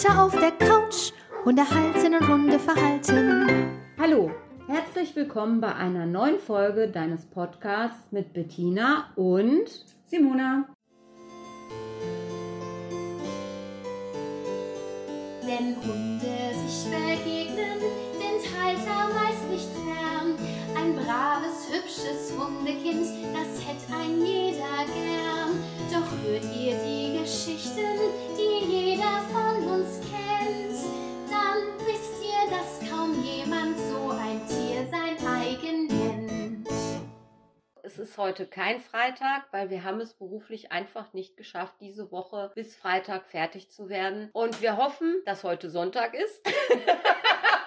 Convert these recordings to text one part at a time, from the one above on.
Heute auf der Couch, Hunde halten und Hunde verhalten. Hallo, herzlich willkommen bei einer neuen Folge deines Podcasts mit Bettina und Simona. Wenn Hunde sich begegnen, sind Halter meist nicht fern. Ein braves, hübsches Hundekind, das hätte ein jeder gern. Doch hört ihr die Geschichten, die jeder von uns kennt, dann wisst ihr, dass kaum jemand so ein Tier sein eigen nennt. Es ist heute kein Freitag, weil wir haben es beruflich einfach nicht geschafft, diese Woche bis Freitag fertig zu werden. Und wir hoffen, dass heute Sonntag ist.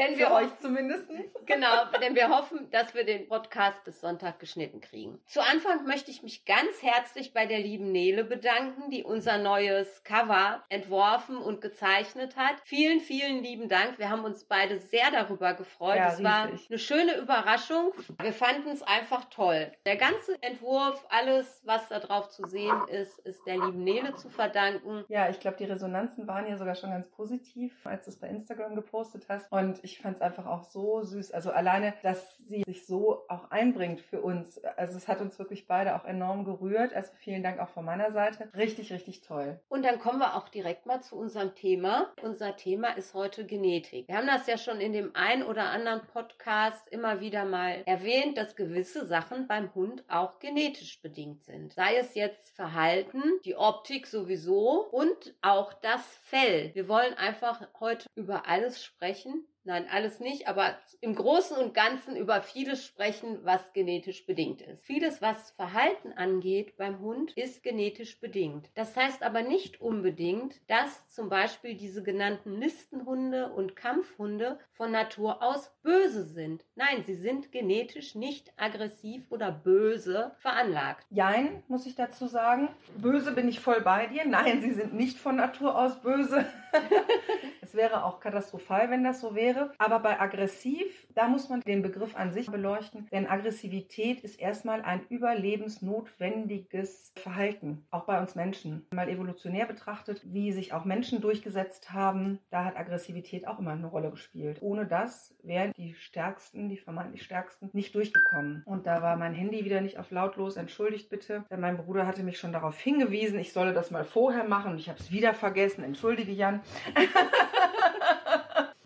Denn wir Für euch zumindest. Genau, denn wir hoffen, dass wir den Podcast bis Sonntag geschnitten kriegen. Zu Anfang möchte ich mich ganz herzlich bei der lieben Nele bedanken, die unser neues Cover entworfen und gezeichnet hat. Vielen, vielen lieben Dank. Wir haben uns beide sehr darüber gefreut. Ja, es war eine schöne Überraschung. Wir fanden es einfach toll. Der ganze Entwurf, alles, was da drauf zu sehen ist, ist der lieben Nele zu verdanken. Ja, ich glaube, die Resonanzen waren ja sogar schon ganz positiv, als du es bei Instagram gepostet hast. Und ich fand es einfach auch so süß. Also alleine, dass sie sich so auch einbringt für uns. Also es hat uns wirklich beide auch enorm gerührt. Also vielen Dank auch von meiner Seite. Richtig, richtig toll. Und dann kommen wir auch direkt mal zu unserem Thema. Unser Thema ist heute Genetik. Wir haben das ja schon in dem ein oder anderen Podcast immer wieder mal erwähnt, dass gewisse Sachen beim Hund auch genetisch bedingt sind. Sei es jetzt Verhalten, die Optik sowieso und auch das Fell. Wir wollen einfach heute über alles sprechen. Nein, alles nicht, aber im Großen und Ganzen über vieles sprechen, was genetisch bedingt ist. Vieles, was Verhalten angeht beim Hund, ist genetisch bedingt. Das heißt aber nicht unbedingt, dass zum Beispiel diese genannten Listenhunde und Kampfhunde von Natur aus böse sind. Nein, sie sind genetisch nicht aggressiv oder böse veranlagt. Jein, muss ich dazu sagen. Böse bin ich voll bei dir. Nein, sie sind nicht von Natur aus böse. es wäre auch katastrophal, wenn das so wäre. Aber bei aggressiv, da muss man den Begriff an sich beleuchten. Denn Aggressivität ist erstmal ein überlebensnotwendiges Verhalten. Auch bei uns Menschen. Mal evolutionär betrachtet, wie sich auch Menschen durchgesetzt haben, da hat Aggressivität auch immer eine Rolle gespielt. Ohne das wären die Stärksten, die vermeintlich Stärksten, nicht durchgekommen. Und da war mein Handy wieder nicht auf lautlos. Entschuldigt bitte. Denn mein Bruder hatte mich schon darauf hingewiesen, ich solle das mal vorher machen. Und ich habe es wieder vergessen. Entschuldige, Jan.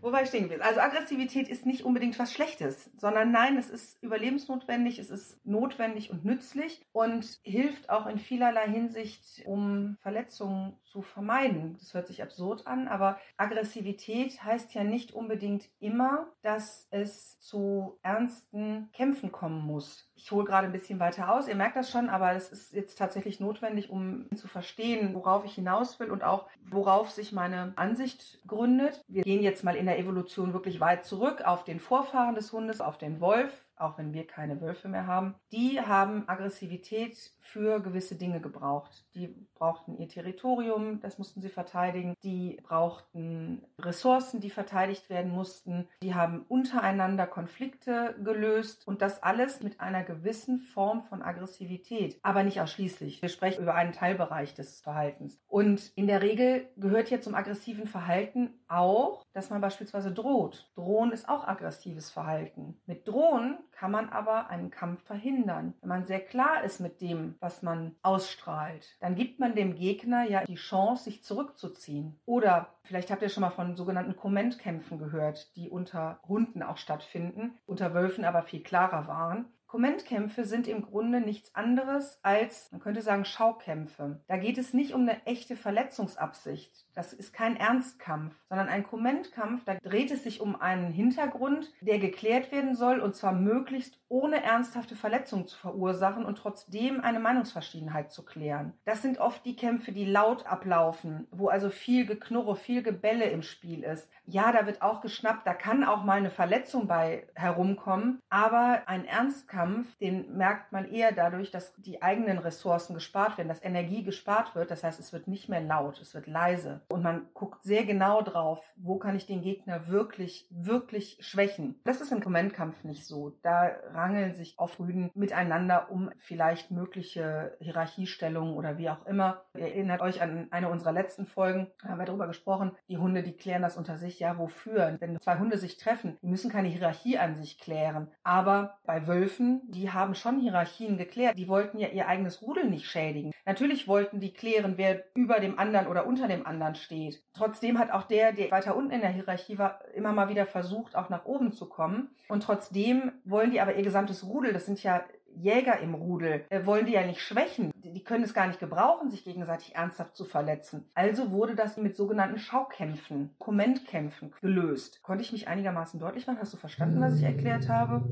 Wo war ich stehen gewesen? Also Aggressivität ist nicht unbedingt was Schlechtes, sondern nein, es ist überlebensnotwendig, es ist notwendig und nützlich und hilft auch in vielerlei Hinsicht, um Verletzungen zu vermeiden. Das hört sich absurd an, aber Aggressivität heißt ja nicht unbedingt immer, dass es zu ernsten Kämpfen kommen muss. Ich hole gerade ein bisschen weiter aus, ihr merkt das schon, aber es ist jetzt tatsächlich notwendig, um zu verstehen, worauf ich hinaus will und auch worauf sich meine Ansicht gründet. Wir gehen jetzt mal in der Evolution wirklich weit zurück auf den Vorfahren des Hundes, auf den Wolf, auch wenn wir keine Wölfe mehr haben. Die haben Aggressivität für gewisse Dinge gebraucht. Die brauchten ihr Territorium, das mussten sie verteidigen. Die brauchten Ressourcen, die verteidigt werden mussten. Die haben untereinander Konflikte gelöst und das alles mit einer gewissen Form von Aggressivität, aber nicht ausschließlich. Wir sprechen über einen Teilbereich des Verhaltens. Und in der Regel gehört hier zum aggressiven Verhalten auch, dass man beispielsweise droht. Drohen ist auch aggressives Verhalten. Mit Drohen kann man aber einen Kampf verhindern. Wenn man sehr klar ist mit dem, was man ausstrahlt, dann gibt man dem Gegner ja die Chance, sich zurückzuziehen. Oder vielleicht habt ihr schon mal von sogenannten Kommentkämpfen gehört, die unter Hunden auch stattfinden, unter Wölfen aber viel klarer waren. Kommentkämpfe sind im Grunde nichts anderes als, man könnte sagen, Schaukämpfe. Da geht es nicht um eine echte Verletzungsabsicht. Das ist kein Ernstkampf, sondern ein Kommentkampf, da dreht es sich um einen Hintergrund, der geklärt werden soll und zwar möglichst ohne ernsthafte Verletzungen zu verursachen und trotzdem eine Meinungsverschiedenheit zu klären. Das sind oft die Kämpfe, die laut ablaufen, wo also viel Geknurre, viel Gebälle im Spiel ist. Ja, da wird auch geschnappt, da kann auch mal eine Verletzung bei herumkommen, aber ein Ernstkampf, den merkt man eher dadurch, dass die eigenen Ressourcen gespart werden, dass Energie gespart wird. Das heißt, es wird nicht mehr laut, es wird leise. Und man guckt sehr genau drauf, wo kann ich den Gegner wirklich, wirklich schwächen. Das ist im Kommentkampf nicht so. Da rangeln sich oft Rüden miteinander um vielleicht mögliche Hierarchiestellungen oder wie auch immer. Ihr erinnert euch an eine unserer letzten Folgen, da haben wir darüber gesprochen. Die Hunde, die klären das unter sich. Ja, wofür? Wenn zwei Hunde sich treffen, die müssen keine Hierarchie an sich klären. Aber bei Wölfen, die haben schon Hierarchien geklärt. Die wollten ja ihr eigenes Rudel nicht schädigen. Natürlich wollten die klären, wer über dem anderen oder unter dem anderen steht. Trotzdem hat auch der, der weiter unten in der Hierarchie war, immer mal wieder versucht, auch nach oben zu kommen. Und trotzdem wollen die aber ihr gesamtes Rudel, das sind ja Jäger im Rudel, äh, wollen die ja nicht schwächen. Die können es gar nicht gebrauchen, sich gegenseitig ernsthaft zu verletzen. Also wurde das mit sogenannten Schaukämpfen, Kommentkämpfen gelöst. Konnte ich mich einigermaßen deutlich machen? Hast du verstanden, was ich erklärt habe?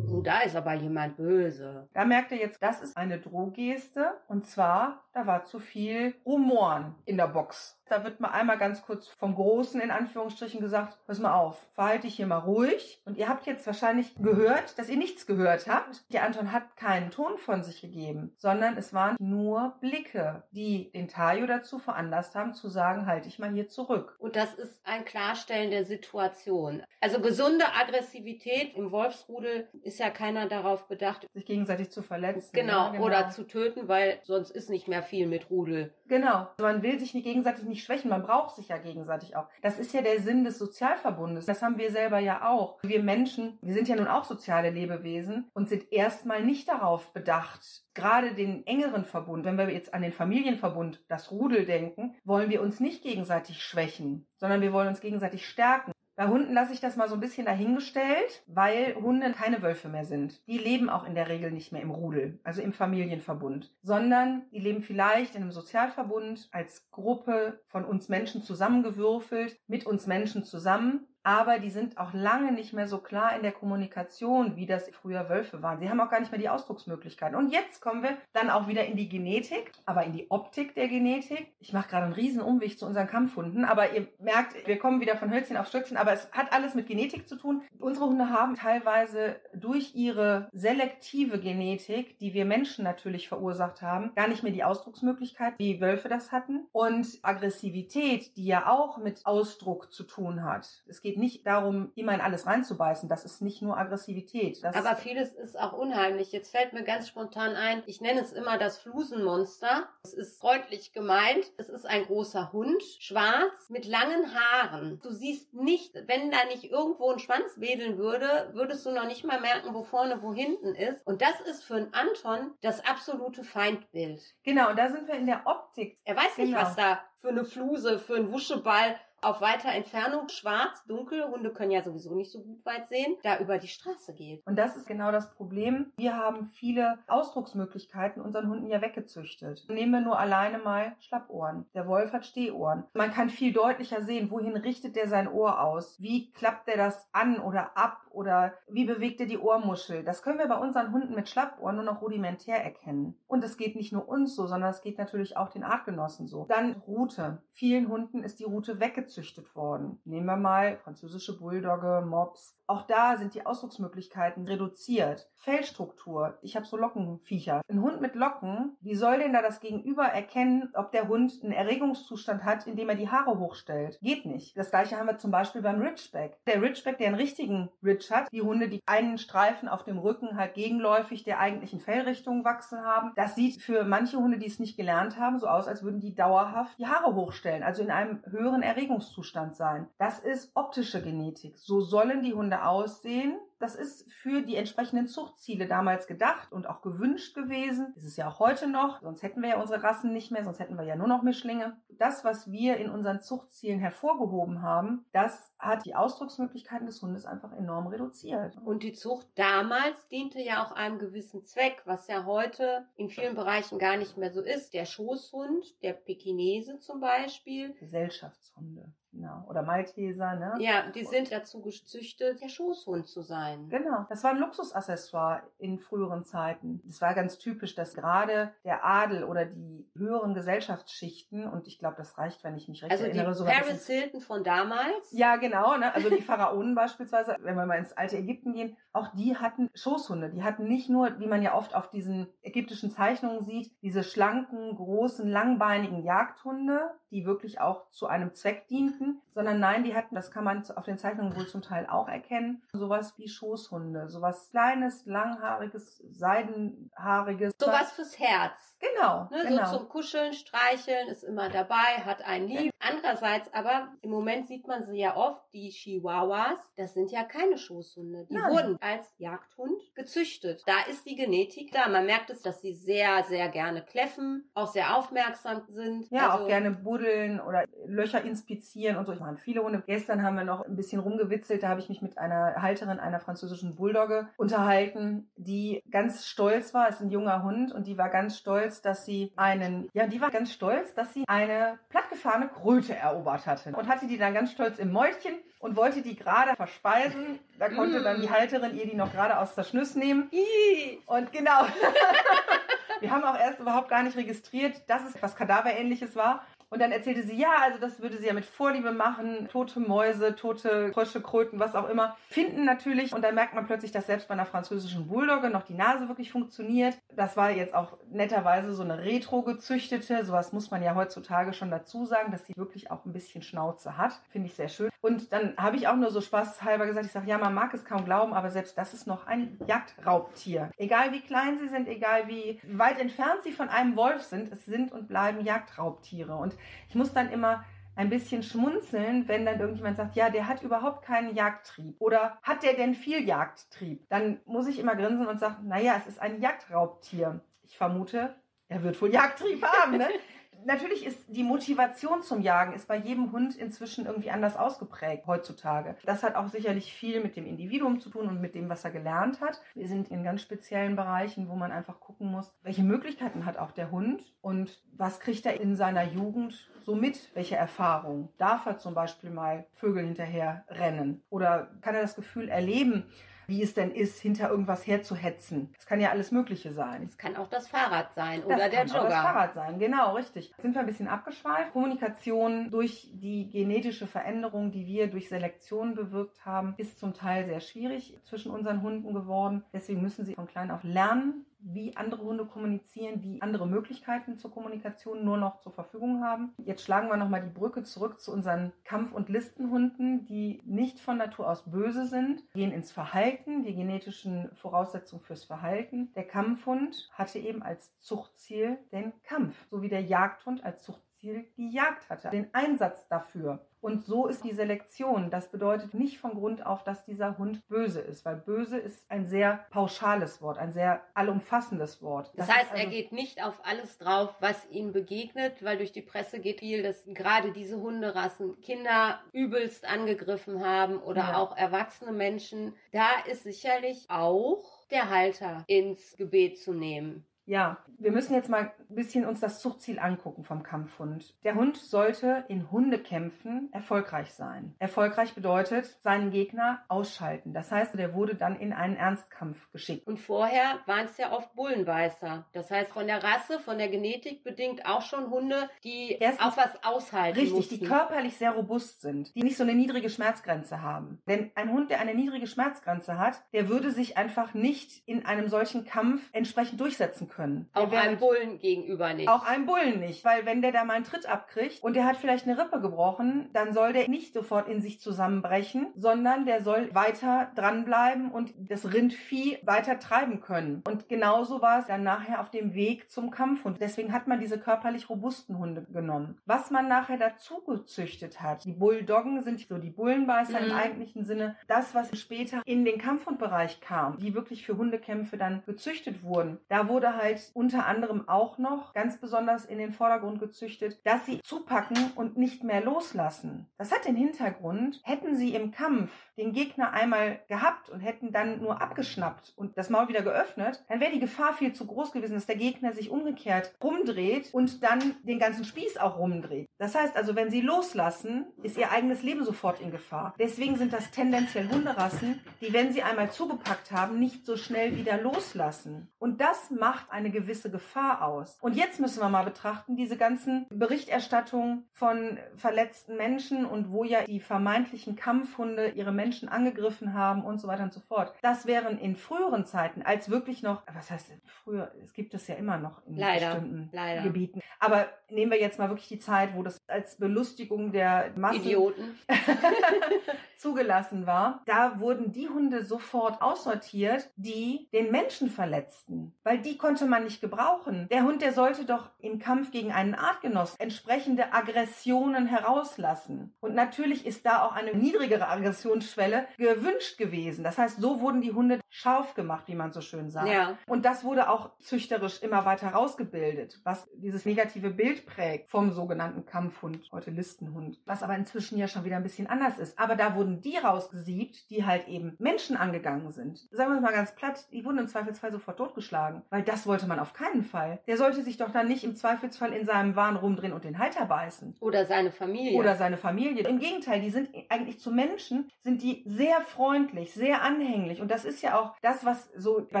Oh, da ist aber jemand böse. Da merkt ihr jetzt, das ist eine Drohgeste. Und zwar, da war zu viel Rumoren in der Box. Da wird mal einmal ganz kurz vom Großen in Anführungsstrichen gesagt, pass mal auf, verhalte dich hier mal ruhig. Und ihr habt jetzt wahrscheinlich gehört, dass ihr nichts gehört habt. Der Anton hat keinen Ton von sich gegeben, sondern es waren nur Blicke, die den Tayo dazu veranlasst haben, zu sagen, halte ich mal hier zurück. Und das ist ein Klarstellen der Situation. Also gesunde Aggressivität im Wolfsrudel ist ja keiner darauf bedacht, sich gegenseitig zu verletzen. Genau, ja, genau. oder zu töten, weil sonst ist nicht mehr viel mit Rudel. Genau. Man will sich nicht gegenseitig nicht schwächen, man braucht sich ja gegenseitig auch. Das ist ja der Sinn des Sozialverbundes. Das haben wir selber ja auch. Wir Menschen, wir sind ja nun auch soziale Lebewesen und sind erstmal nicht darauf bedacht, gerade den engeren Verbund, wenn wir jetzt an den Familienverbund, das Rudel denken, wollen wir uns nicht gegenseitig schwächen, sondern wir wollen uns gegenseitig stärken. Bei Hunden lasse ich das mal so ein bisschen dahingestellt, weil Hunde keine Wölfe mehr sind. Die leben auch in der Regel nicht mehr im Rudel, also im Familienverbund, sondern die leben vielleicht in einem Sozialverbund als Gruppe von uns Menschen zusammengewürfelt, mit uns Menschen zusammen aber die sind auch lange nicht mehr so klar in der Kommunikation, wie das früher Wölfe waren. Sie haben auch gar nicht mehr die Ausdrucksmöglichkeiten. Und jetzt kommen wir dann auch wieder in die Genetik, aber in die Optik der Genetik. Ich mache gerade einen riesen Umweg zu unseren Kampfhunden, aber ihr merkt, wir kommen wieder von Hölzchen auf Stöckchen, aber es hat alles mit Genetik zu tun. Unsere Hunde haben teilweise durch ihre selektive Genetik, die wir Menschen natürlich verursacht haben, gar nicht mehr die Ausdrucksmöglichkeit, wie Wölfe das hatten. Und Aggressivität, die ja auch mit Ausdruck zu tun hat. Es geht geht nicht darum, immer in alles reinzubeißen. Das ist nicht nur Aggressivität. Das Aber vieles ist auch unheimlich. Jetzt fällt mir ganz spontan ein, ich nenne es immer das Flusenmonster. Es ist freundlich gemeint. Es ist ein großer Hund, schwarz, mit langen Haaren. Du siehst nicht, wenn da nicht irgendwo ein Schwanz wedeln würde, würdest du noch nicht mal merken, wo vorne, wo hinten ist. Und das ist für einen Anton das absolute Feindbild. Genau, und da sind wir in der Optik. Er weiß nicht, genau. was da für eine Fluse, für einen Wuscheball auf weiter Entfernung schwarz, dunkel, Hunde können ja sowieso nicht so gut weit sehen, da über die Straße geht. Und das ist genau das Problem. Wir haben viele Ausdrucksmöglichkeiten unseren Hunden ja weggezüchtet. Nehmen wir nur alleine mal Schlappohren. Der Wolf hat Stehohren. Man kann viel deutlicher sehen, wohin richtet der sein Ohr aus? Wie klappt der das an oder ab oder wie bewegt er die Ohrmuschel? Das können wir bei unseren Hunden mit Schlappohren nur noch rudimentär erkennen. Und es geht nicht nur uns so, sondern es geht natürlich auch den Artgenossen so. Dann Route. Vielen Hunden ist die Route weggezüchtet gezüchtet worden. Nehmen wir mal französische Bulldogge, Mops. Auch da sind die Ausdrucksmöglichkeiten reduziert. Fellstruktur. Ich habe so Lockenviecher. Ein Hund mit Locken, wie soll denn da das Gegenüber erkennen, ob der Hund einen Erregungszustand hat, indem er die Haare hochstellt? Geht nicht. Das gleiche haben wir zum Beispiel beim Ridgeback. Der Ridgeback, der einen richtigen Ridge hat, die Hunde, die einen Streifen auf dem Rücken halt gegenläufig der eigentlichen Fellrichtung wachsen haben, das sieht für manche Hunde, die es nicht gelernt haben, so aus, als würden die dauerhaft die Haare hochstellen, also in einem höheren Erregungszustand sein. Das ist optische Genetik. So sollen die Hunde aussehen, das ist für die entsprechenden Zuchtziele damals gedacht und auch gewünscht gewesen. Das ist ja auch heute noch, sonst hätten wir ja unsere Rassen nicht mehr, sonst hätten wir ja nur noch Mischlinge. Das, was wir in unseren Zuchtzielen hervorgehoben haben, das hat die Ausdrucksmöglichkeiten des Hundes einfach enorm reduziert. Und die Zucht damals diente ja auch einem gewissen Zweck, was ja heute in vielen Bereichen gar nicht mehr so ist. Der Schoßhund, der Pekinese zum Beispiel. Gesellschaftshunde. Genau. Oder Malteser, ne? Ja, die sind dazu gezüchtet, der Schoßhund zu sein. Genau. Das war ein Luxusaccessoire in früheren Zeiten. Es war ganz typisch, dass gerade der Adel oder die höheren Gesellschaftsschichten, und ich glaube, das reicht, wenn ich mich recht Also erinnere, bis Paris Hilton von damals. Ja, genau. Ne? Also die Pharaonen beispielsweise, wenn wir mal ins alte Ägypten gehen, auch die hatten Schoßhunde. Die hatten nicht nur, wie man ja oft auf diesen ägyptischen Zeichnungen sieht, diese schlanken, großen, langbeinigen Jagdhunde, die wirklich auch zu einem Zweck dienten, sondern nein, die hatten, das kann man auf den Zeichnungen wohl zum Teil auch erkennen, sowas wie Schoßhunde, sowas kleines, langhaariges, seidenhaariges. Sowas fürs Herz. Genau, Ne, genau. So zum Kuscheln, Streicheln, ist immer dabei, hat einen lieb. Andererseits aber, im Moment sieht man sie ja oft, die Chihuahuas, das sind ja keine Schoßhunde. Die Nein. wurden als Jagdhund gezüchtet. Da ist die Genetik da. Man merkt es, dass sie sehr, sehr gerne kläffen, auch sehr aufmerksam sind. Ja, Also, auch gerne buddeln oder Löcher inspizieren und so. Ich meine, viele Hunde. Gestern haben wir noch ein bisschen rumgewitzelt. Da habe ich mich mit einer Halterin einer französischen Bulldogge unterhalten, die ganz stolz war. Es ist ein junger Hund und die war ganz stolz, dass sie einen, ja, die war ganz stolz, dass sie eine plattgefahrene Kröte erobert hatte und hatte die dann ganz stolz im Mäulchen und wollte die gerade verspeisen. Da konnte dann die Halterin ihr die noch gerade aus der Schnüss nehmen. Ih, Und genau. Wir haben auch erst überhaupt gar nicht registriert, dass es etwas Kadaverähnliches war. Und dann erzählte sie, ja, also das würde sie ja mit Vorliebe machen. Tote Mäuse, tote Frösche, Kröten, was auch immer. Finden natürlich. Und dann merkt man plötzlich, dass selbst bei einer französischen Bulldogge noch die Nase wirklich funktioniert. Das war jetzt auch netterweise so eine retro-gezüchtete. Sowas muss man ja heutzutage schon dazu sagen, dass sie wirklich auch ein bisschen Schnauze hat. Finde ich sehr schön. Und dann habe ich auch nur so spaßhalber gesagt, ich sage, ja, man mag es kaum glauben, aber selbst das ist noch ein Jagdraubtier. Egal wie klein sie sind, egal wie weit entfernt sie von einem Wolf sind, es sind und bleiben Jagdraubtiere. Und ich muss dann immer ein bisschen schmunzeln, wenn dann irgendjemand sagt, ja, der hat überhaupt keinen Jagdtrieb. Oder hat der denn viel Jagdtrieb? Dann muss ich immer grinsen und sagen, naja, es ist ein Jagdraubtier. Ich vermute, er wird wohl Jagdtrieb haben, ne? Natürlich ist die Motivation zum Jagen ist bei jedem Hund inzwischen irgendwie anders ausgeprägt heutzutage. Das hat auch sicherlich viel mit dem Individuum zu tun und mit dem, was er gelernt hat. Wir sind in ganz speziellen Bereichen, wo man einfach gucken muss, welche Möglichkeiten hat auch der Hund und was kriegt er in seiner Jugend so mit, welche Erfahrungen. Darf er zum Beispiel mal Vögel hinterher rennen oder kann er das Gefühl erleben, wie es denn ist, hinter irgendwas herzuhetzen. Das kann ja alles Mögliche sein. es kann auch das Fahrrad sein Das oder der kann auch das Jogger. Fahrrad sein, genau, richtig. Jetzt sind wir ein bisschen abgeschweift. Kommunikation durch die genetische Veränderung, die wir durch Selektion bewirkt haben, ist zum Teil sehr schwierig zwischen unseren Hunden geworden. Deswegen müssen sie von klein auf lernen, wie andere Hunde kommunizieren, die andere Möglichkeiten zur Kommunikation nur noch zur Verfügung haben. Jetzt schlagen wir nochmal die Brücke zurück zu unseren Kampf- und Listenhunden, die nicht von Natur aus böse sind, gehen ins Verhalten, die genetischen Voraussetzungen fürs Verhalten. Der Kampfhund hatte eben als Zuchtziel den Kampf, so wie der Jagdhund als Zuchtziel die Jagd hatte, den Einsatz dafür. Und so ist die Selektion. Das bedeutet nicht von Grund auf, dass dieser Hund böse ist, weil böse ist ein sehr pauschales Wort, ein sehr allumfassendes Wort. Das, ist heißt, er also- geht nicht auf alles drauf, was ihm begegnet, weil durch die Presse geht viel, dass gerade diese Hunderassen Kinder übelst angegriffen haben oder Ja. auch erwachsene Menschen. Da ist sicherlich auch der Halter ins Gebet zu nehmen. Ja, wir müssen jetzt mal ein bisschen uns das Zuchtziel angucken vom Kampfhund. Der Hund sollte in Hundekämpfen erfolgreich sein. Erfolgreich bedeutet, seinen Gegner ausschalten. Das heißt, der wurde dann in einen Ernstkampf geschickt. Und vorher waren es ja oft Bullenbeißer. Das heißt, von der Rasse, von der Genetik bedingt auch schon Hunde, die Erstens- auch was aushalten Richtig, mussten. die körperlich sehr robust sind, die nicht so eine niedrige Schmerzgrenze haben. Denn ein Hund, der eine niedrige Schmerzgrenze hat, der würde sich einfach nicht in einem solchen Kampf entsprechend durchsetzen können. Der auch einem Bullen gegenüber nicht. Auch einem Bullen nicht, weil wenn der da mal einen Tritt abkriegt und der hat vielleicht eine Rippe gebrochen, dann soll der nicht sofort in sich zusammenbrechen, sondern der soll weiter dranbleiben und das Rindvieh weiter treiben können. Und genauso war es dann nachher auf dem Weg zum Kampfhund. Deswegen hat man diese körperlich robusten Hunde genommen. Was man nachher dazu gezüchtet hat, die Bulldoggen sind so die Bullenbeißer Mhm. im eigentlichen Sinne, das, was später in den Kampfhundbereich kam, die wirklich für Hundekämpfe dann gezüchtet wurden, da wurde halt halt unter anderem auch noch ganz besonders in den Vordergrund gezüchtet, dass sie zupacken und nicht mehr loslassen. Das hat den Hintergrund, hätten sie im Kampf den Gegner einmal gehabt und hätten dann nur abgeschnappt und das Maul wieder geöffnet, dann wäre die Gefahr viel zu groß gewesen, dass der Gegner sich umgekehrt rumdreht und dann den ganzen Spieß auch rumdreht. Das heißt also, wenn sie loslassen, ist ihr eigenes Leben sofort in Gefahr. Deswegen sind das tendenziell Hunderassen, die, wenn sie einmal zugepackt haben, nicht so schnell wieder loslassen. Und das macht eine gewisse Gefahr aus. Und jetzt müssen wir mal betrachten, diese ganzen Berichterstattungen von verletzten Menschen und wo ja die vermeintlichen Kampfhunde ihre Menschen angegriffen haben und so weiter und so fort. Das wären in früheren Zeiten, als wirklich noch, was heißt früher, es gibt es ja immer noch in leider, bestimmten leider. Gebieten. Aber nehmen wir jetzt mal wirklich die Zeit, wo das als Belustigung der Massen Idioten zugelassen war. Da wurden die Hunde sofort aussortiert, die den Menschen verletzten, weil die konnte man nicht gebrauchen. Der Hund, der sollte doch im Kampf gegen einen Artgenoss entsprechende Aggressionen herauslassen. Und natürlich ist da auch eine niedrigere Aggressionsschwelle gewünscht gewesen. Das heißt, so wurden die Hunde scharf gemacht, wie man so schön sagt. Ja. Und das wurde auch züchterisch immer weiter rausgebildet, was dieses negative Bild prägt vom sogenannten Kampfhund, heute Listenhund, was aber inzwischen ja schon wieder ein bisschen anders ist. Aber da wurden die rausgesiebt, die halt eben Menschen angegangen sind. Sagen wir es mal ganz platt, die wurden im Zweifelsfall sofort totgeschlagen, weil das wollte man auf keinen Fall. Der sollte sich doch dann nicht im Zweifelsfall in seinem Wahn rumdrehen und den Halter beißen. Oder seine Familie. Oder seine Familie. Im Gegenteil, die sind eigentlich zu Menschen, sind die sehr freundlich, sehr anhänglich. Und das ist ja auch das, was so bei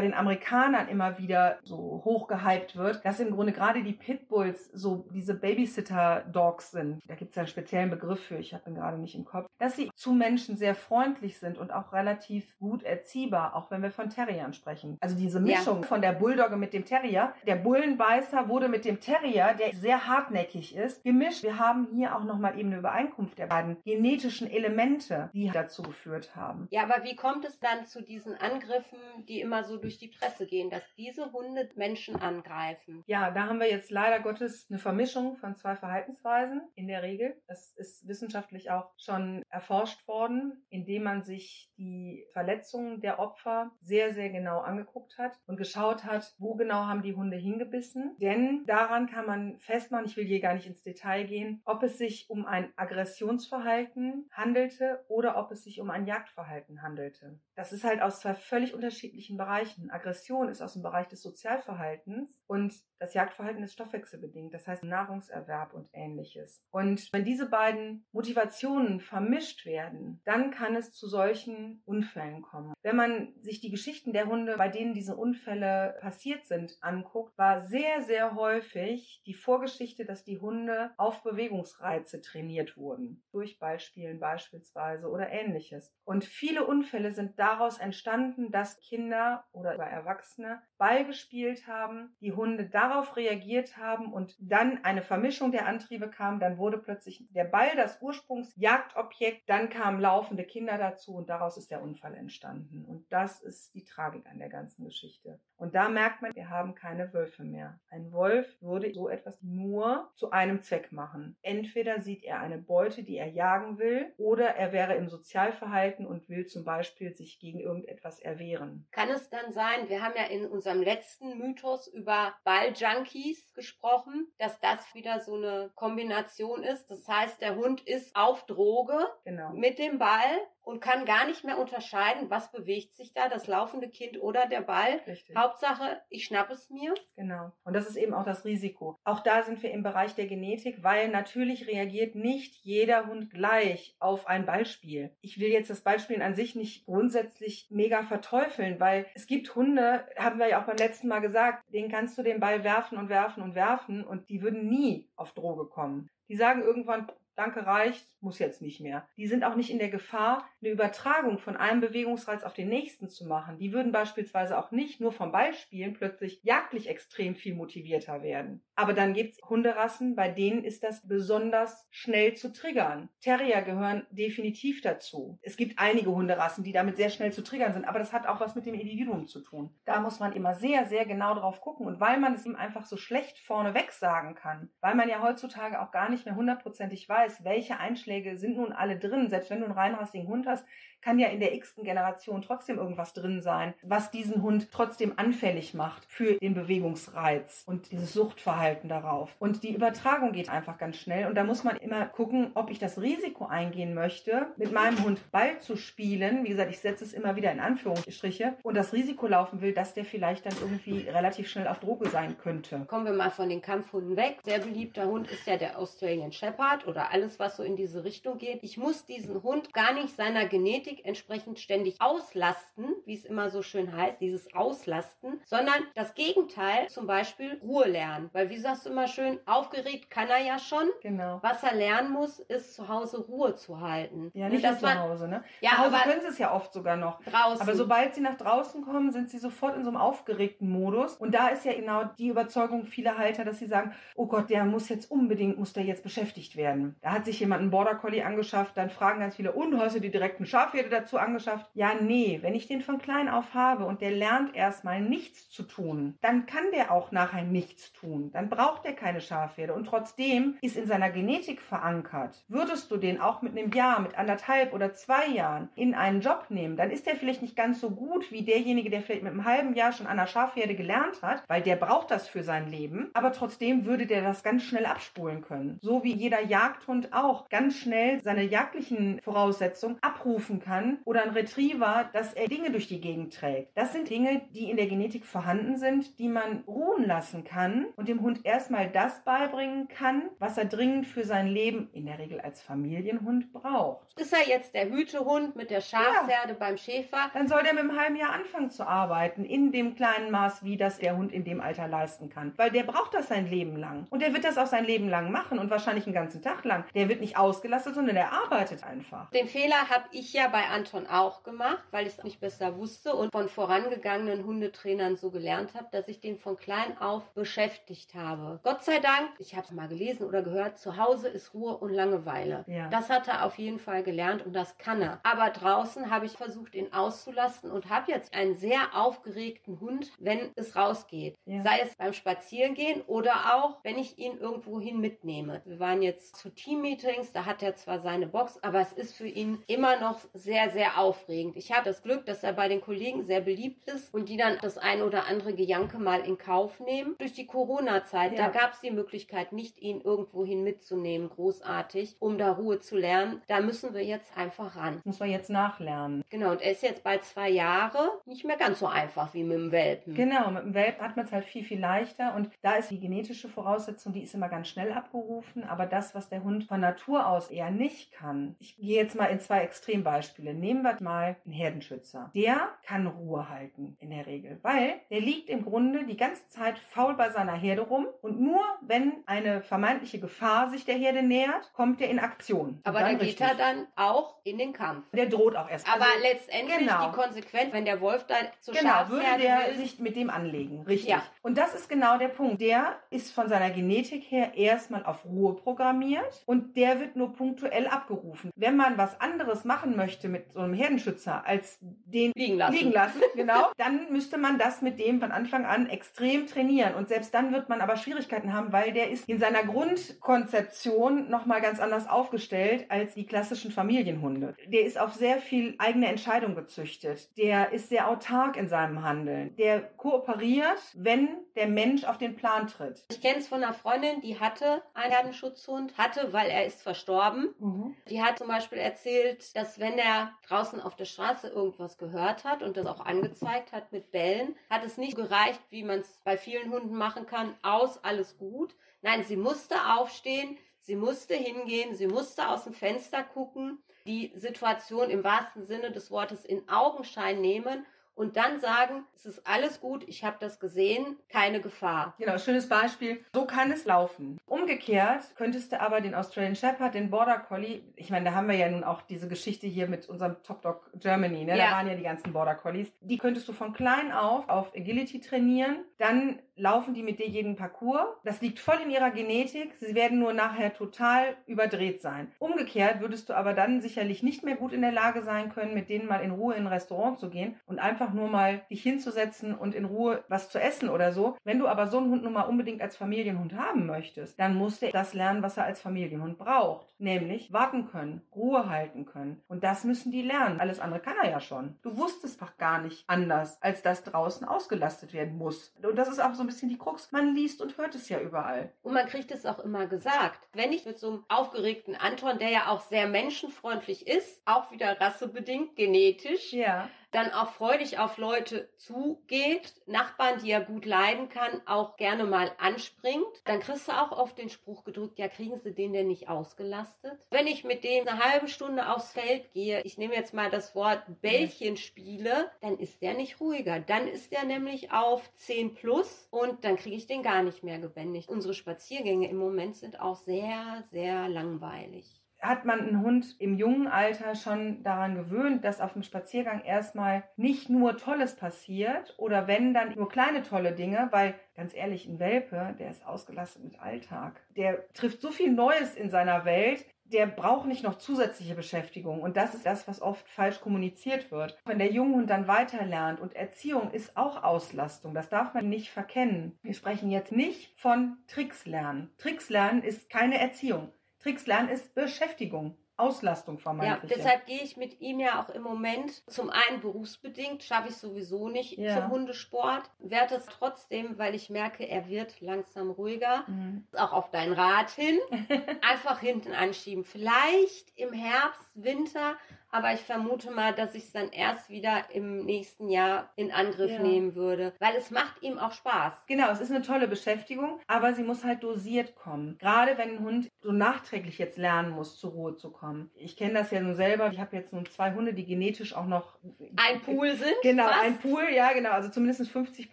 den Amerikanern immer wieder so hochgehypt wird, dass im Grunde gerade die Pitbulls so diese Babysitter-Dogs sind. Da gibt es ja einen speziellen Begriff für, ich habe ihn gerade nicht im Kopf, dass sie zu Menschen sehr freundlich sind und auch relativ gut erziehbar, auch wenn wir von Terriern sprechen. Also diese Mischung ja. von der Bulldogge mit dem Terrier. Der Bullenbeißer wurde mit dem Terrier, der sehr hartnäckig ist, gemischt. Wir haben hier auch nochmal eben eine Übereinkunft der beiden genetischen Elemente, die dazu geführt haben. Ja, aber wie kommt es dann zu diesen Angriffen, die immer so durch die Presse gehen, dass diese Hunde Menschen angreifen? Ja, da haben wir jetzt leider Gottes eine Vermischung von zwei Verhaltensweisen in der Regel. Das ist wissenschaftlich auch schon erforscht worden, indem man sich die Verletzungen der Opfer sehr, sehr genau angeguckt hat und geschaut hat, wo genau haben die Hunde hingebissen. Denn daran kann man festmachen, ich will hier gar nicht ins Detail gehen, ob es sich um ein Aggressionsverhalten handelte oder ob es sich um ein Jagdverhalten handelte. Das ist halt aus zwei völlig unterschiedlichen Bereichen. Aggression ist aus dem Bereich des Sozialverhaltens und das Jagdverhalten ist stoffwechselbedingt, das heißt Nahrungserwerb und ähnliches. Und wenn diese beiden Motivationen vermischt werden, dann kann es zu solchen Unfällen kommen. Wenn man sich die Geschichten der Hunde, bei denen diese Unfälle passiert sind, anguckt, war sehr, sehr häufig die Vorgeschichte, dass die Hunde auf Bewegungsreize trainiert wurden. Durch Ballspielen beispielsweise oder ähnliches. Und viele Unfälle sind daraus entstanden, dass Kinder oder Erwachsene Ball gespielt haben, die Hunde darauf reagiert haben und dann eine Vermischung der Antriebe kam, dann wurde plötzlich der Ball das Ursprungsjagdobjekt, dann kamen laufende Kinder dazu und daraus ist der Unfall entstanden. Und das ist die Tragik an der ganzen Geschichte. Und da merkt man, wir haben keine Wölfe mehr. Ein Wolf würde so etwas nur zu einem Zweck machen. Entweder sieht er eine Beute, die er jagen will, oder er wäre im Sozialverhalten und will zum Beispiel sich gegen irgendetwas erwehren. Kann es dann sein, wir haben ja in unserem letzten Mythos über Balljunkies gesprochen, dass das wieder so eine Kombination ist. Das heißt, der Hund ist auf Droge genau. mit dem Ball und kann gar nicht mehr unterscheiden, was bewegt sich da, das laufende Kind oder der Ball. Richtig. Hauptsache, ich schnapp es mir. Genau. Und das ist eben auch das Risiko. Auch da sind wir im Bereich der Genetik, weil natürlich reagiert nicht jeder Hund gleich auf ein Ballspiel. Ich will jetzt das Ballspielen an sich nicht grundsätzlich mega verteufeln, weil es gibt Hunde, haben wir ja auch beim letzten Mal gesagt, denen kannst du den Ball werfen und werfen und werfen und die würden nie auf Droge kommen. Die sagen irgendwann, danke reicht, muss jetzt nicht mehr. Die sind auch nicht in der Gefahr, eine Übertragung von einem Bewegungsreiz auf den nächsten zu machen. Die würden beispielsweise auch nicht nur vom Ballspielen plötzlich jagdlich extrem viel motivierter werden. Aber dann gibt's Hunderassen, bei denen ist das besonders schnell zu triggern. Terrier gehören definitiv dazu. Es gibt einige Hunderassen, die damit sehr schnell zu triggern sind, aber das hat auch was mit dem Individuum zu tun. Da muss man immer sehr, sehr genau drauf gucken. Und weil man es ihm einfach so schlecht vorneweg sagen kann, weil man ja heutzutage auch gar nicht mehr hundertprozentig weiß, weiß, welche Einschläge sind nun alle drin, selbst wenn du einen reinrassigen Hund hast, kann ja in der x-ten Generation trotzdem irgendwas drin sein, was diesen Hund trotzdem anfällig macht für den Bewegungsreiz und dieses Suchtverhalten darauf. Und die Übertragung geht einfach ganz schnell und da muss man immer gucken, ob ich das Risiko eingehen möchte, mit meinem Hund Ball zu spielen. Wie gesagt, ich setze es immer wieder in Anführungsstriche und das Risiko laufen will, dass der vielleicht dann irgendwie relativ schnell auf Droge sein könnte. Kommen wir mal von den Kampfhunden weg. Sehr beliebter Hund ist ja der Australian Shepherd oder alles, was so in diese Richtung geht. Ich muss diesen Hund gar nicht seiner Genetik entsprechend ständig auslasten, wie es immer so schön heißt, dieses Auslasten, sondern das Gegenteil, zum Beispiel Ruhe lernen. Weil wie sagst du immer schön, aufgeregt kann er ja schon. Genau. Was er lernen muss, ist zu Hause Ruhe zu halten. Ja, nicht nur zu Hause, ne? Ja, zu Hause können sie es ja oft sogar noch. Draußen. Aber sobald sie nach draußen kommen, sind sie sofort in so einem aufgeregten Modus. Und da ist ja genau die Überzeugung vieler Halter, dass sie sagen, oh Gott, der muss jetzt unbedingt, muss der jetzt beschäftigt werden. Da hat sich jemand einen Border Collie angeschafft, dann fragen ganz viele, und hast du die direkten Schafherde Schafherde dazu angeschafft. Ja, nee, wenn ich den von klein auf habe und der lernt erstmal nichts zu tun, dann kann der auch nachher nichts tun. Dann braucht er keine Schafherde und trotzdem ist in seiner Genetik verankert. Würdest du den auch mit einem Jahr, mit anderthalb oder zwei Jahren in einen Job nehmen, dann ist der vielleicht nicht ganz so gut wie derjenige, der vielleicht mit einem halben Jahr schon an der Schafherde gelernt hat, weil der braucht das für sein Leben, aber trotzdem würde der das ganz schnell abspulen können. So wie jeder Jagdhund auch ganz schnell seine jagdlichen Voraussetzungen abrufen kann kann oder ein Retriever, dass er Dinge durch die Gegend trägt. Das sind Dinge, die in der Genetik vorhanden sind, die man ruhen lassen kann und dem Hund erstmal das beibringen kann, was er dringend für sein Leben in der Regel als Familienhund braucht. Ist er jetzt der Hütehund mit der Schafsherde ja. beim Schäfer? Dann soll der mit einem halben Jahr anfangen zu arbeiten, in dem kleinen Maß, wie das der Hund in dem Alter leisten kann. Weil der braucht das sein Leben lang. Und der wird das auch sein Leben lang machen und wahrscheinlich einen ganzen Tag lang. Der wird nicht ausgelastet, sondern der arbeitet einfach. Den Fehler habe ich ja bei Anton auch gemacht, weil ich es nicht besser wusste und von vorangegangenen Hundetrainern so gelernt habe, dass ich den von klein auf beschäftigt habe. Gott sei Dank, ich habe es mal gelesen oder gehört, zu Hause ist Ruhe und Langeweile. Ja. Das hat er auf jeden Fall gelernt und das kann er. Aber draußen habe ich versucht, ihn auszulassen und habe jetzt einen sehr aufgeregten Hund, wenn es rausgeht. Ja. Sei es beim Spazierengehen oder auch, wenn ich ihn irgendwohin mitnehme. Wir waren jetzt zu Teammeetings, da hat er zwar seine Box, aber es ist für ihn immer noch sehr sehr, aufregend. Ich habe das Glück, dass er bei den Kollegen sehr beliebt ist und die dann das ein oder andere Gejanke mal in Kauf nehmen. Durch die Corona-Zeit, ja. da gab es die Möglichkeit, nicht ihn irgendwohin mitzunehmen, großartig, um da Ruhe zu lernen. Da müssen wir jetzt einfach ran. Muss man jetzt nachlernen. Genau, und er ist jetzt bei zwei Jahre nicht mehr ganz so einfach wie mit dem Welpen. Genau, mit dem Welpen hat man es halt viel, viel leichter und da ist die genetische Voraussetzung, die ist immer ganz schnell abgerufen, aber das, was der Hund von Natur aus eher nicht kann. Ich gehe jetzt mal in zwei Extrembeispiele. Nehmen wir mal einen Herdenschützer. Der kann Ruhe halten in der Regel, weil der liegt im Grunde die ganze Zeit faul bei seiner Herde rum und nur wenn eine vermeintliche Gefahr sich der Herde nähert, kommt er in Aktion. Aber dann, geht er dann auch in den Kampf. Der droht auch erst. Aber also, letztendlich genau. die Konsequenz, wenn der Wolf da zu Genau, würde der will. sich mit dem anlegen. Richtig. Ja. Und das ist genau der Punkt. Der ist von seiner Genetik her erstmal auf Ruhe programmiert und der wird nur punktuell abgerufen. Wenn man was anderes machen möchte mit so einem Herdenschützer als den liegen lassen, liegen lassen genau, dann müsste man das mit dem von Anfang an extrem trainieren. Und selbst dann wird man aber Schwierigkeiten haben, weil der ist in seiner Grundkonzeption nochmal ganz anders aufgestellt als die klassischen Familienhunde. Der ist auf sehr viel eigene Entscheidung gezüchtet. Der ist sehr autark in seinem Handeln. Der kooperiert, wenn der Mensch auf den Plan tritt. Ich kenne es von einer Freundin, die hatte einen Herdenschutzhund, hatte, weil er ist verstorben. Mhm. Die hat zum Beispiel erzählt, dass wenn er draußen auf der Straße irgendwas gehört hat und das auch angezeigt hat mit Bällen, hat es nicht gereicht, wie man es bei vielen Hunden machen kann, aus, alles gut. Nein, sie musste aufstehen, sie musste hingehen, sie musste aus dem Fenster gucken, die Situation im wahrsten Sinne des Wortes in Augenschein nehmen und dann sagen, es ist alles gut, ich habe das gesehen, keine Gefahr. Genau, schönes Beispiel. So kann es laufen. Umgekehrt könntest du aber den Australian Shepherd, den Border Collie, ich meine, da haben wir ja nun auch diese Geschichte hier mit unserem Top Dog Germany, ne? Ja. da waren ja die ganzen Border Collies, die könntest du von klein auf auf Agility trainieren, dann laufen die mit dir jeden Parcours. Das liegt voll in ihrer Genetik. Sie werden nur nachher total überdreht sein. Umgekehrt würdest du aber dann sicherlich nicht mehr gut in der Lage sein können, mit denen mal in Ruhe in ein Restaurant zu gehen und einfach nur mal dich hinzusetzen und in Ruhe was zu essen oder so. Wenn du aber so einen Hund nun mal unbedingt als Familienhund haben möchtest, dann muss der das lernen, was er als Familienhund braucht. Nämlich warten können, Ruhe halten können. Und das müssen die lernen. Alles andere kann er ja schon. Du wusstest doch gar nicht anders, als dass draußen ausgelastet werden muss. Und das ist auch so ein bisschen die Krux. Man liest und hört es ja überall. Und man kriegt es auch immer gesagt. Wenn ich mit so einem aufgeregten Anton, der ja auch sehr menschenfreundlich ist, auch wieder rassebedingt, genetisch, Ja. Dann auch freudig auf Leute zugeht, Nachbarn, die er gut leiden kann, auch gerne mal anspringt, dann kriegst du auch oft den Spruch gedrückt, ja, kriegen sie den denn nicht ausgelastet? Wenn ich mit dem eine halbe Stunde aufs Feld gehe, ich nehme jetzt mal das Wort Bällchen spiele, dann ist der nicht ruhiger. Dann ist der nämlich auf 10 plus und dann kriege ich den gar nicht mehr gebändigt. Unsere Spaziergänge im Moment sind auch sehr, sehr langweilig hat man einen Hund im jungen Alter schon daran gewöhnt, dass auf dem Spaziergang erstmal nicht nur Tolles passiert oder wenn dann nur kleine tolle Dinge, weil ganz ehrlich, ein Welpe, der ist ausgelastet mit Alltag. Der trifft so viel Neues in seiner Welt, der braucht nicht noch zusätzliche Beschäftigung. Und das ist das, was oft falsch kommuniziert wird. Wenn der Junghund dann weiterlernt und Erziehung ist auch Auslastung, das darf man nicht verkennen. Wir sprechen jetzt nicht von Tricks lernen. Tricks lernen ist keine Erziehung. Tricks lernen ist Beschäftigung. Auslastung Ja, vermeintlich. deshalb gehe ich mit ihm ja auch im Moment zum einen berufsbedingt, schaffe ich sowieso nicht Ja. zum Hundesport, werde es trotzdem, weil ich merke, er wird langsam ruhiger, Mhm. auch auf dein Rat hin, einfach hinten anschieben. Vielleicht im Herbst, Winter, aber ich vermute mal, dass ich es dann erst wieder im nächsten Jahr in Angriff Ja. nehmen würde, weil es macht ihm auch Spaß. Genau, es ist eine tolle Beschäftigung, aber sie muss halt dosiert kommen. Gerade wenn ein Hund so nachträglich jetzt lernen muss, zur Ruhe zu kommen. Ich kenne das ja nun selber. Ich habe jetzt nun zwei Hunde, die genetisch auch noch Ein Pool sind. Genau, fast. ein Pool, ja, genau. Also zumindest 50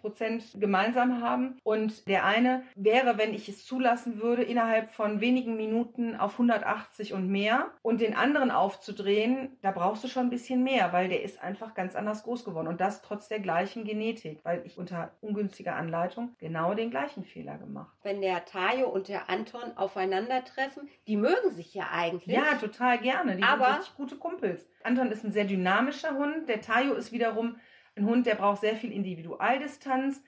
Prozent gemeinsam haben. Und der eine wäre, wenn ich es zulassen würde, innerhalb von wenigen Minuten auf 180 und mehr. Und den anderen aufzudrehen, da brauchst du schon ein bisschen mehr, weil der ist einfach ganz anders groß geworden. Und das trotz der gleichen Genetik, weil ich unter ungünstiger Anleitung genau den gleichen Fehler gemacht. Wenn der Tayo und der Anton aufeinandertreffen, die mögen sich ja eigentlich. Ja, total gerne. Die Aber- sind richtig gute Kumpels. Anton ist ein sehr dynamischer Hund. Der Tayo ist wiederum ein Hund, der braucht sehr viel Individualdistanz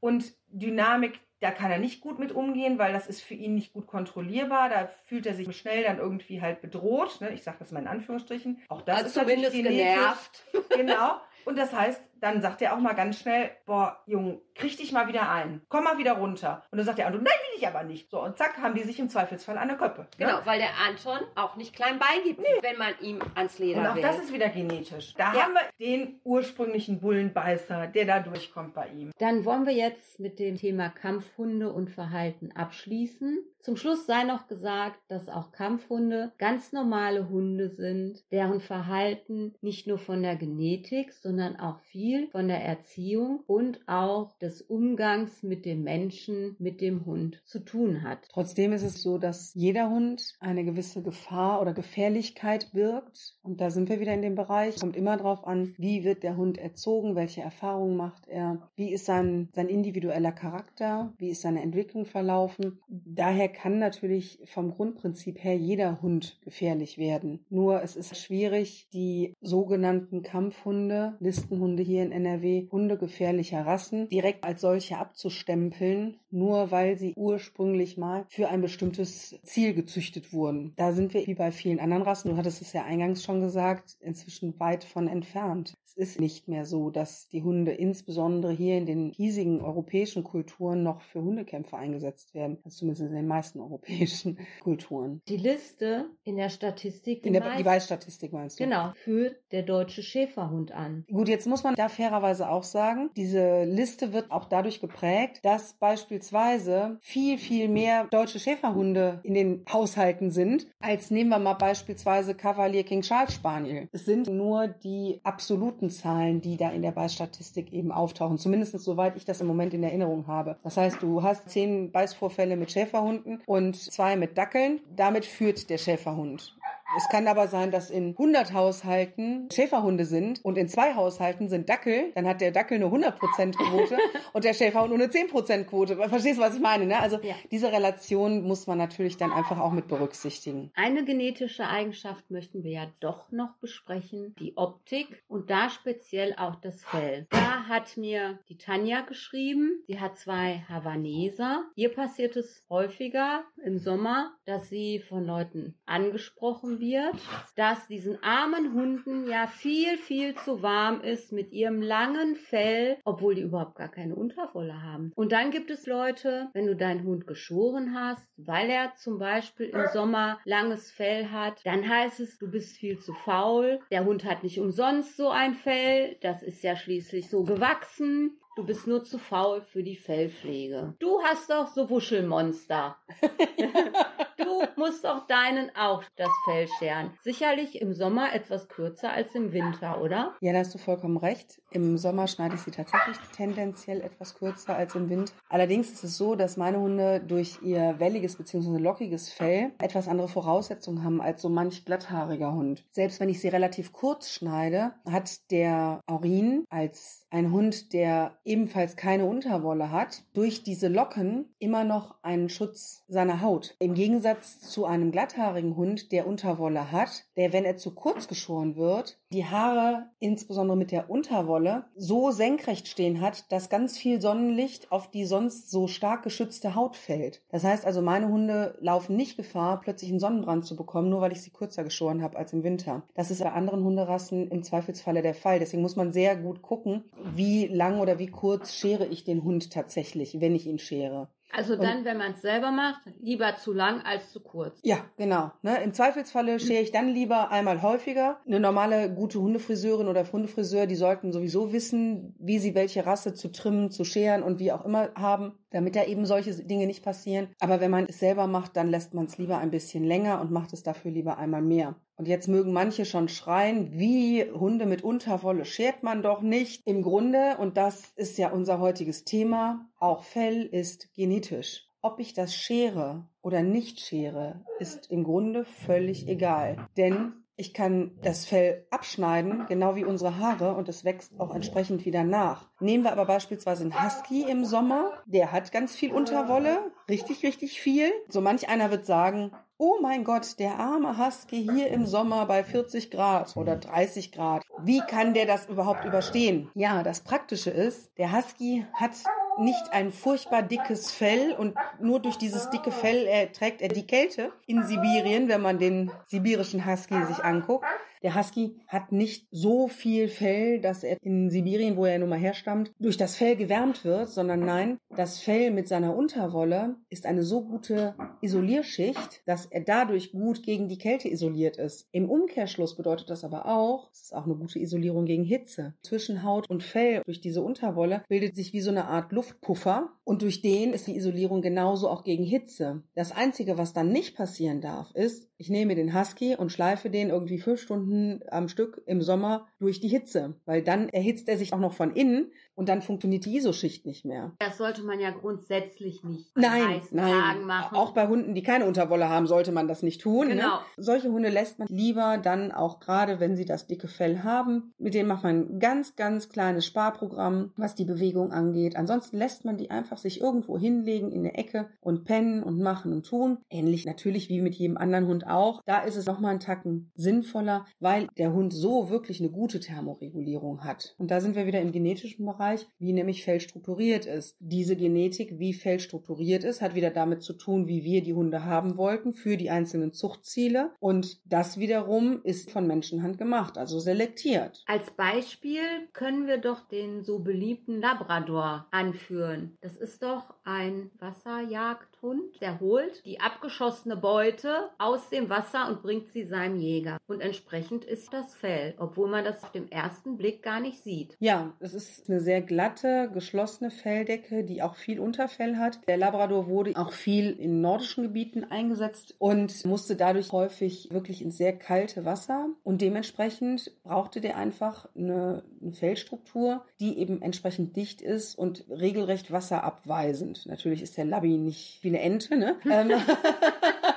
und Dynamik. Da kann er nicht gut mit umgehen, weil das ist für ihn nicht gut kontrollierbar. Da fühlt er sich schnell dann irgendwie halt bedroht. Ne? Ich sage das mal in Anführungsstrichen. Auch das also ist zumindest genervt. Genau. Und das heißt, dann sagt er auch mal ganz schnell, boah, Junge, krieg dich mal wieder ein. Komm mal wieder runter. Und dann sagt der Anton, nein, will ich aber nicht. So, und zack, haben die sich im Zweifelsfall an der Köppe. ne? Genau, weil der Anton auch nicht klein beigibt, wenn man ihm ans Leder Und auch will. das ist wieder genetisch. Da Ja. haben wir den ursprünglichen Bullenbeißer, der da durchkommt bei ihm. Dann wollen wir jetzt mit dem Thema Kampfhunde und Verhalten abschließen. Zum Schluss sei noch gesagt, dass auch Kampfhunde ganz normale Hunde sind, deren Verhalten nicht nur von der Genetik, sondern auch viel von der Erziehung und auch des Umgangs mit dem Menschen, mit dem Hund zu tun hat. Trotzdem ist es so, dass jeder Hund eine gewisse Gefahr oder Gefährlichkeit birgt. Und da sind wir wieder in dem Bereich. Kommt immer drauf an, wie wird der Hund erzogen, welche Erfahrungen macht er, wie ist sein, sein individueller Charakter, wie ist seine Entwicklung verlaufen. Daher kann natürlich vom Grundprinzip her jeder Hund gefährlich werden. Nur es ist schwierig, die sogenannten Kampfhunde, Listenhunde hier in NRW, Hunde gefährlicher Rassen, direkt als solche abzustempeln, nur weil sie ursprünglich mal für ein bestimmtes Ziel gezüchtet wurden. Da sind wir wie bei vielen anderen Rassen, du hattest es ja eingangs schon gesagt, inzwischen weit von entfernt. Es ist nicht mehr so, dass die Hunde insbesondere hier in den hiesigen europäischen Kulturen noch für Hundekämpfe eingesetzt werden. Also zumindest in den meisten europäischen Kulturen. Die Liste in der Statistik, In der meisten- die Weißstatistik meinst du? genau, führt der deutsche Schäferhund an. Gut, jetzt muss man da fairerweise auch sagen, diese Liste wird auch dadurch geprägt, dass beispielsweise viel, viel mehr deutsche Schäferhunde in den Haushalten sind, als nehmen wir mal beispielsweise Cavalier King Charles Spaniel. Es sind nur die absoluten Zahlen, die da in der Beißstatistik eben auftauchen. Zumindest soweit ich das im Moment in Erinnerung habe. Das heißt, du hast zehn Beißvorfälle mit Schäferhunden und zwei mit Dackeln. Damit führt der Schäferhund. Es kann aber sein, dass in 100 Haushalten Schäferhunde sind und in zwei Haushalten sind Dackel. Dann hat der Dackel eine 100% Quote und der Schäferhund nur eine 10% Quote. Verstehst du, was ich meine? Ne? Also ja. diese Relation muss man natürlich dann einfach auch mit berücksichtigen. Eine genetische Eigenschaft möchten wir ja doch noch besprechen, die Optik und da speziell auch das Fell. Da hat mir die Tanja geschrieben, sie hat zwei Havaneser. Ihr passiert es häufiger im Sommer, dass sie von Leuten angesprochen wird, dass diesen armen Hunden ja viel, viel zu warm ist mit ihrem langen Fell, obwohl die überhaupt gar keine Unterwolle haben. Und dann gibt es Leute, wenn du deinen Hund geschoren hast, weil er zum Beispiel im Sommer langes Fell hat, dann heißt es, du bist viel zu faul. Der Hund hat nicht umsonst so ein Fell. Das ist ja schließlich so gewachsen. Du bist nur zu faul für die Fellpflege. Du hast doch so Wuschelmonster. du musst doch deinen auch das Fell scheren. Sicherlich im Sommer etwas kürzer als im Winter, oder? Ja, da hast du vollkommen recht. Im Sommer schneide ich sie tatsächlich tendenziell etwas kürzer als im Winter. Allerdings ist es so, dass meine Hunde durch ihr welliges bzw. lockiges Fell etwas andere Voraussetzungen haben als so manch glatthaariger Hund. Selbst wenn ich sie relativ kurz schneide, hat der Aurin als ein Hund, der ebenfalls keine Unterwolle hat, durch diese Locken immer noch einen Schutz seiner Haut. Im Gegensatz zu einem glatthaarigen Hund, der Unterwolle hat, der, wenn er zu kurz geschoren wird, die Haare, insbesondere mit der Unterwolle, so senkrecht stehen hat, dass ganz viel Sonnenlicht auf die sonst so stark geschützte Haut fällt. Das heißt also, meine Hunde laufen nicht Gefahr, plötzlich einen Sonnenbrand zu bekommen, nur weil ich sie kürzer geschoren habe als im Winter. Das ist bei anderen Hunderassen im Zweifelsfalle der Fall. Deswegen muss man sehr gut gucken, wie lang oder wie kurz schere ich den Hund tatsächlich, wenn ich ihn schere. Also dann, und, wenn man es selber macht, lieber zu lang als zu kurz. Ja, genau. Ne? Im Zweifelsfalle schere ich dann lieber einmal häufiger. Eine normale gute Hundefriseurin oder Hundefriseur, die sollten sowieso wissen, wie sie welche Rasse zu trimmen, zu scheren und wie auch immer haben, damit da eben solche Dinge nicht passieren. Aber wenn man es selber macht, dann lässt man es lieber ein bisschen länger und macht es dafür lieber einmal mehr. Und jetzt mögen manche schon schreien, wie Hunde mit Unterwolle schert man doch nicht. Im Grunde, und das ist ja unser heutiges Thema, auch Fell ist genetisch. Ob ich das schere oder nicht schere, ist im Grunde völlig egal. Denn ich kann das Fell abschneiden, genau wie unsere Haare, und es wächst auch entsprechend wieder nach. Nehmen wir aber beispielsweise einen Husky im Sommer, der hat ganz viel Unterwolle, richtig, richtig viel. So manch einer wird sagen, oh mein Gott, der arme Husky hier im Sommer bei 40 Grad oder 30 Grad. Wie kann der das überhaupt überstehen? Ja, das Praktische ist, der Husky hat nicht ein furchtbar dickes Fell und nur durch dieses dicke Fell erträgt er die Kälte in Sibirien, wenn man den sibirischen Husky sich anguckt. Der Husky hat nicht so viel Fell, dass er in Sibirien, wo er nun mal herstammt, durch das Fell gewärmt wird, sondern nein, das Fell mit seiner Unterwolle ist eine so gute Isolierschicht, dass er dadurch gut gegen die Kälte isoliert ist. Im Umkehrschluss bedeutet das aber auch, es ist auch eine gute Isolierung gegen Hitze. Zwischen Haut und Fell durch diese Unterwolle bildet sich wie so eine Art Luftpuffer und durch den ist die Isolierung genauso auch gegen Hitze. Das Einzige, was dann nicht passieren darf, ist, ich nehme den Husky und schleife den irgendwie fünf Stunden am Stück im Sommer durch die Hitze, weil dann erhitzt er sich auch noch von innen und dann funktioniert die ISO-Schicht nicht mehr. Das sollte man ja grundsätzlich nicht nein, nein. Tagen machen. Auch bei Hunden, die keine Unterwolle haben, sollte man das nicht tun. Ne? Genau. Ne? Solche Hunde lässt man lieber dann auch gerade, wenn sie das dicke Fell haben. Mit denen macht man ein ganz, ganz kleines Sparprogramm, was die Bewegung angeht. Ansonsten lässt man die einfach sich irgendwo hinlegen in eine Ecke und pennen und machen und tun. Ähnlich natürlich wie mit jedem anderen Hund auch. Da ist es nochmal einen Tacken sinnvoller, weil der Hund so wirklich eine gute Thermoregulierung hat. Und da sind wir wieder im genetischen Bereich, wie nämlich Fell strukturiert ist. Diese Genetik, wie Fell strukturiert ist, hat wieder damit zu tun, wie wir die Hunde haben wollten für die einzelnen Zuchtziele. Und das wiederum ist von Menschenhand gemacht, also selektiert. Als Beispiel können wir doch den so beliebten Labrador anführen. Das ist doch ein Wasserjagd Hund, der holt die abgeschossene Beute aus dem Wasser und bringt sie seinem Jäger. Und entsprechend ist das Fell, obwohl man das auf dem ersten Blick gar nicht sieht. Ja, es ist eine sehr glatte, geschlossene Felldecke, die auch viel Unterfell hat. Der Labrador wurde auch viel in nordischen Gebieten eingesetzt und musste dadurch häufig wirklich ins sehr kalte Wasser. Und dementsprechend brauchte der einfach eine, eine Fellstruktur, die eben entsprechend dicht ist und regelrecht wasserabweisend. Natürlich ist der Labby nicht wie eine Ente, ne?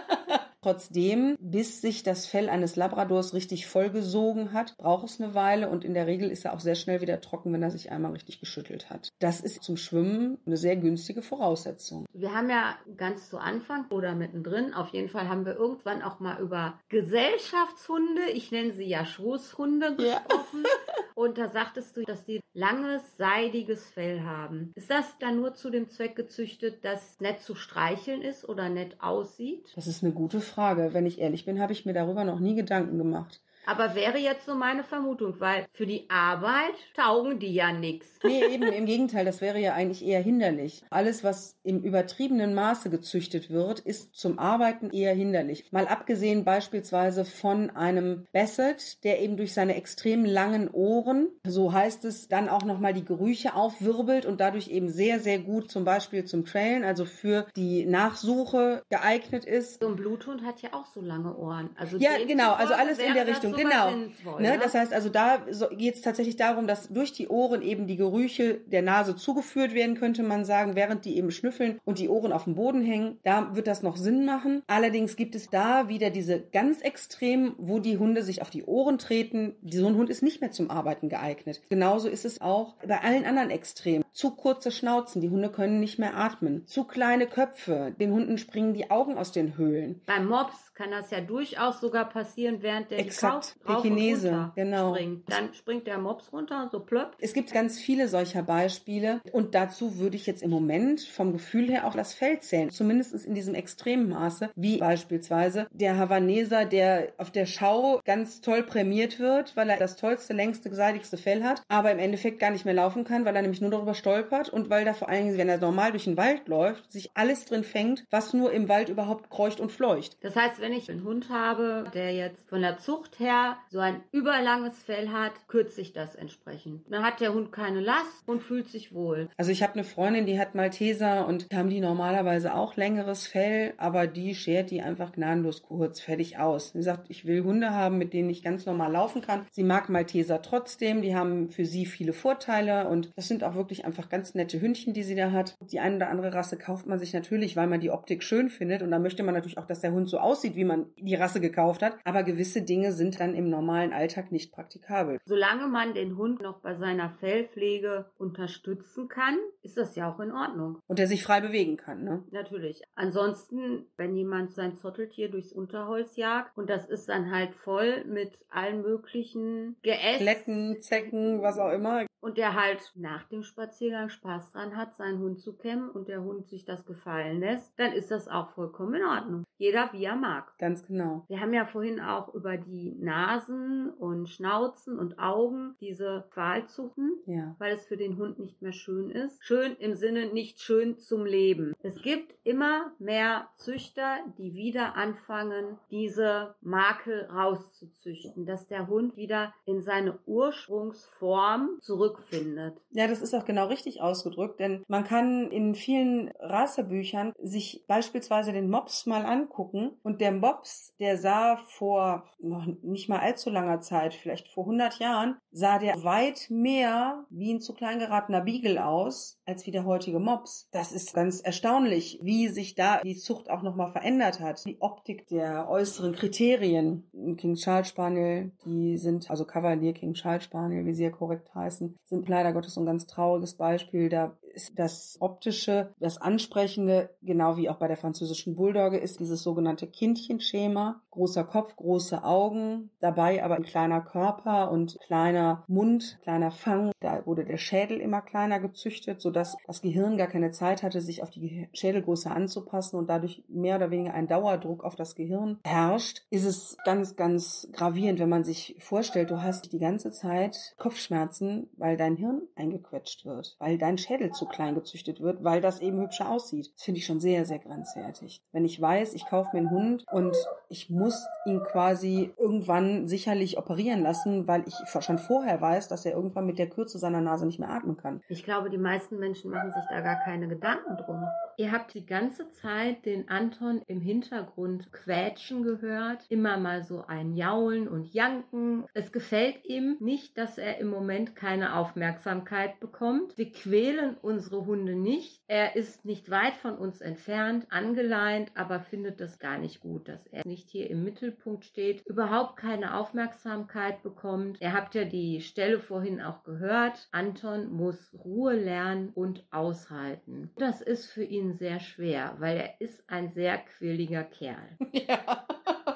Trotzdem, bis sich das Fell eines Labradors richtig vollgesogen hat, braucht es eine Weile und in der Regel ist er auch sehr schnell wieder trocken, wenn er sich einmal richtig geschüttelt hat. Das ist zum Schwimmen eine sehr günstige Voraussetzung. Wir haben ja ganz zu Anfang oder mittendrin, auf jeden Fall haben wir irgendwann auch mal über Gesellschaftshunde, ich nenne sie ja Schoßhunde, gesprochen. Ja. und da sagtest du, dass die langes, seidiges Fell haben. Ist das dann nur zu dem Zweck gezüchtet, dass nett zu streicheln ist oder nett aussieht? Das ist eine gute Frage. Wenn ich ehrlich bin, habe ich mir darüber noch nie Gedanken gemacht. Aber wäre jetzt so meine Vermutung, weil für die Arbeit taugen die ja nichts. Nee, eben im Gegenteil, das wäre ja eigentlich eher hinderlich. Alles, was im übertriebenen Maße gezüchtet wird, ist zum Arbeiten eher hinderlich. Mal abgesehen beispielsweise von einem Basset, der eben durch seine extrem langen Ohren, so heißt es, dann auch nochmal die Gerüche aufwirbelt und dadurch eben sehr, sehr gut zum Beispiel zum Trailen, also für die Nachsuche geeignet ist. So ein Bluthund hat ja auch so lange Ohren. Also ja, genau, also alles in der Richtung genau. Sinnvoll, ne? Das heißt also, da geht es tatsächlich darum, dass durch die Ohren eben die Gerüche der Nase zugeführt werden, könnte man sagen, während die eben schnüffeln und die Ohren auf dem Boden hängen. Da wird das noch Sinn machen. Allerdings gibt es da wieder diese ganz extrem, wo die Hunde sich auf die Ohren treten. So ein Hund ist nicht mehr zum Arbeiten geeignet. Genauso ist es auch bei allen anderen Extremen. Zu kurze Schnauzen, die Hunde können nicht mehr atmen. Zu kleine Köpfe, den Hunden springen die Augen aus den Höhlen. Beim Mops kann das ja durchaus sogar passieren, während der Exakt, die Pekinese, genau. springt. Dann springt der Mops runter, so plöpp. Es gibt ganz viele solcher Beispiele und dazu würde ich jetzt im Moment vom Gefühl her auch das Fell zählen, zumindest in diesem extremen Maße, wie beispielsweise der Havaneser, der auf der Schau ganz toll prämiert wird, weil er das tollste, längste, seidigste Fell hat, aber im Endeffekt gar nicht mehr laufen kann, weil er nämlich nur darüber stolpert und weil da vor allen Dingen, wenn er normal durch den Wald läuft, sich alles drin fängt, was nur im Wald überhaupt kreucht und fleucht. Das heißt, wenn ich einen Hund habe, der jetzt von der Zucht her so ein überlanges Fell hat, kürze ich das entsprechend. Dann hat der Hund keine Last und fühlt sich wohl. Also ich habe eine Freundin, die hat Malteser und haben die normalerweise auch längeres Fell, aber die schert die einfach gnadenlos kurz, fertig aus. Sie sagt, ich will Hunde haben, mit denen ich ganz normal laufen kann. Sie mag Malteser trotzdem, die haben für sie viele Vorteile und das sind auch wirklich einfach ganz nette Hündchen, die sie da hat. Die eine oder andere Rasse kauft man sich natürlich, weil man die Optik schön findet und da möchte man natürlich auch, dass der Hund so aussieht, wie man die Rasse gekauft hat. Aber gewisse Dinge sind dann im normalen Alltag nicht praktikabel. Solange man den Hund noch bei seiner Fellpflege unterstützen kann, ist das ja auch in Ordnung. Und der sich frei bewegen kann, ne? Natürlich. Ansonsten, wenn jemand sein Zotteltier durchs Unterholz jagt und das ist dann halt voll mit allen möglichen Geäst. Kletten, Zecken, was auch immer und der halt nach dem Spaziergang Spaß dran hat, seinen Hund zu kämmen und der Hund sich das gefallen lässt, dann ist das auch vollkommen in Ordnung. Jeder wie er mag. Ganz genau. Wir haben ja vorhin auch über die Nasen und Schnauzen und Augen diese Qualzuchten, ja. weil es für den Hund nicht mehr schön ist. Schön im Sinne nicht schön zum Leben. Es gibt immer mehr Züchter, die wieder anfangen, diese Makel rauszuzüchten, dass der Hund wieder in seine Ursprungsform zurück zurückfindet. Ja, das ist auch genau richtig ausgedrückt, denn man kann in vielen Rassebüchern sich beispielsweise den Mops mal angucken und der Mops, der sah vor noch nicht mal allzu langer Zeit, vielleicht vor 100 Jahren, sah der weit mehr wie ein zu klein geratener Beagle aus als wie der heutige Mops. Das ist ganz erstaunlich, wie sich da die Zucht auch nochmal verändert hat. Die Optik der äußeren Kriterien. King Charles Spaniel, die sind, also Cavalier King Charles Spaniel, wie sie ja korrekt heißen, sind leider Gottes ein ganz trauriges Beispiel. Da ist das Optische, das Ansprechende, genau wie auch bei der französischen Bulldogge, ist dieses sogenannte Kindchenschema. Großer Kopf, große Augen, dabei aber ein kleiner Körper und kleiner Mund, kleiner Fang. Da wurde der Schädel immer kleiner gezüchtet, sodass das Gehirn gar keine Zeit hatte, sich auf die Schädelgröße anzupassen und dadurch mehr oder weniger ein Dauerdruck auf das Gehirn herrscht, ist es ganz, ganz gravierend, wenn man sich vorstellt, du hast die ganze Zeit Kopfschmerzen, weil dein Hirn eingequetscht wird, weil dein Schädel zu klein gezüchtet wird, weil das eben hübscher aussieht. Das finde ich schon sehr, sehr grenzwertig. Wenn ich weiß, ich kaufe mir einen Hund und ich muss ihn quasi irgendwann sicherlich operieren lassen, weil ich schon vorher weiß, dass er irgendwann mit der Kürze seiner Nase nicht mehr atmen kann. Ich glaube, die meisten Menschen machen sich da gar keine Gedanken drum. Ihr habt die ganze Zeit den Anton im Hintergrund quätschen gehört, immer mal so ein Jaulen und Janken. Es gefällt ihm nicht, dass er im Moment keine Aufmerksamkeit bekommt. Wir quälen unsere Hunde nicht. Er ist nicht weit von uns entfernt, angeleint, aber findet das gar nicht gut, dass er nicht hier im Mittelpunkt steht, überhaupt keine Aufmerksamkeit bekommt. Ihr habt ja die Stelle vorhin auch gehört. Anton muss Ruhe lernen und aushalten. Das ist für ihn sehr schwer, weil er ist ein sehr quirliger Kerl. Ja.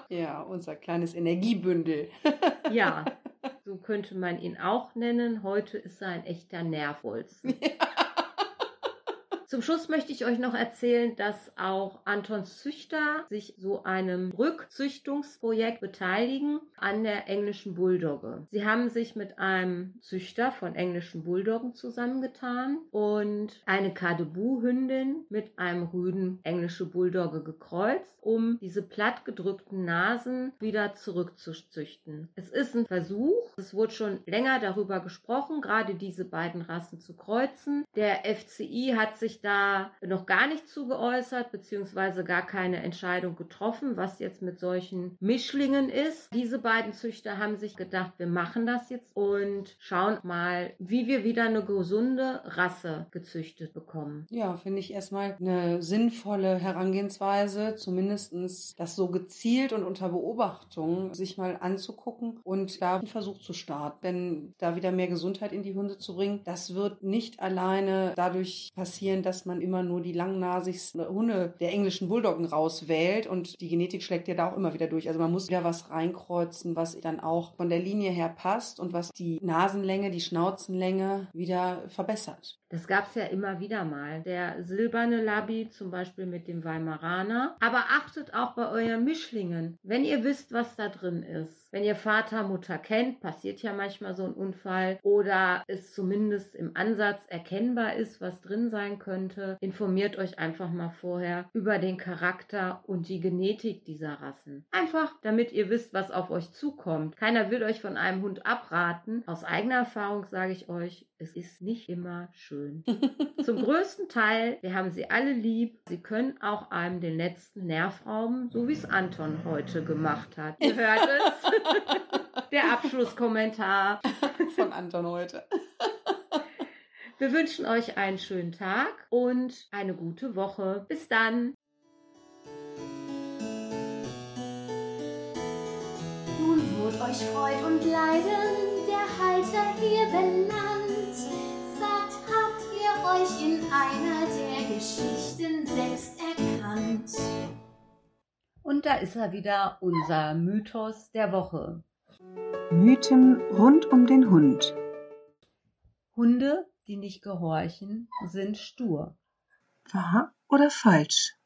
Ja, unser kleines Energiebündel. Ja, so könnte man ihn auch nennen. Heute ist er ein echter Nervholzen. Ja. Zum Schluss möchte ich euch noch erzählen, dass auch Antons Züchter sich so einem Rückzüchtungsprojekt beteiligen an der englischen Bulldogge. Sie haben sich mit einem Züchter von englischen Bulldoggen zusammengetan und eine Kadebu-Hündin mit einem Rüden englische Bulldogge gekreuzt, um diese plattgedrückten Nasen wieder zurückzuzüchten. Es ist ein Versuch. Es wurde schon länger darüber gesprochen, gerade diese beiden Rassen zu kreuzen. Der FCI hat sich da noch gar nicht zu geäußert, beziehungsweise gar keine Entscheidung getroffen, was jetzt mit solchen Mischlingen ist. Diese beiden Züchter haben sich gedacht, wir machen das jetzt und schauen mal, wie wir wieder eine gesunde Rasse gezüchtet bekommen. Ja, finde ich erstmal eine sinnvolle Herangehensweise, zumindest das so gezielt und unter Beobachtung sich mal anzugucken und da einen Versuch zu starten. Denn da wieder mehr Gesundheit in die Hunde zu bringen, das wird nicht alleine dadurch passieren, dass man immer nur die langnasigsten Hunde der englischen Bulldoggen rauswählt und die Genetik schlägt ja da auch immer wieder durch. Also man muss wieder was reinkreuzen, was dann auch von der Linie her passt und was die Nasenlänge, die Schnauzenlänge wieder verbessert. Das gab es ja immer wieder mal. Der silberne Labi zum Beispiel mit dem Weimaraner. Aber achtet auch bei euren Mischlingen. Wenn ihr wisst, was da drin ist, wenn ihr Vater, Mutter kennt, passiert ja manchmal so ein Unfall oder es zumindest im Ansatz erkennbar ist, was drin sein könnte, informiert euch einfach mal vorher über den Charakter und die Genetik dieser Rassen. Einfach, damit ihr wisst, was auf euch zukommt. Keiner will euch von einem Hund abraten. Aus eigener Erfahrung sage ich euch, es ist nicht immer schön. Zum größten Teil, wir haben sie alle lieb. Sie können auch einem den letzten Nerv rauben, so wie es Anton heute gemacht hat. Ihr hört es. Der Abschlusskommentar von Anton heute. Wir wünschen euch einen schönen Tag und eine gute Woche. Bis dann. Nun wird euch Freud und Leiden der Halter hier benannt euch in einer der Geschichten selbst erkannt. Und da ist er wieder, unser Mythos der Woche. Mythen rund um den Hund. Hunde, die nicht gehorchen, sind stur. Wahr oder falsch?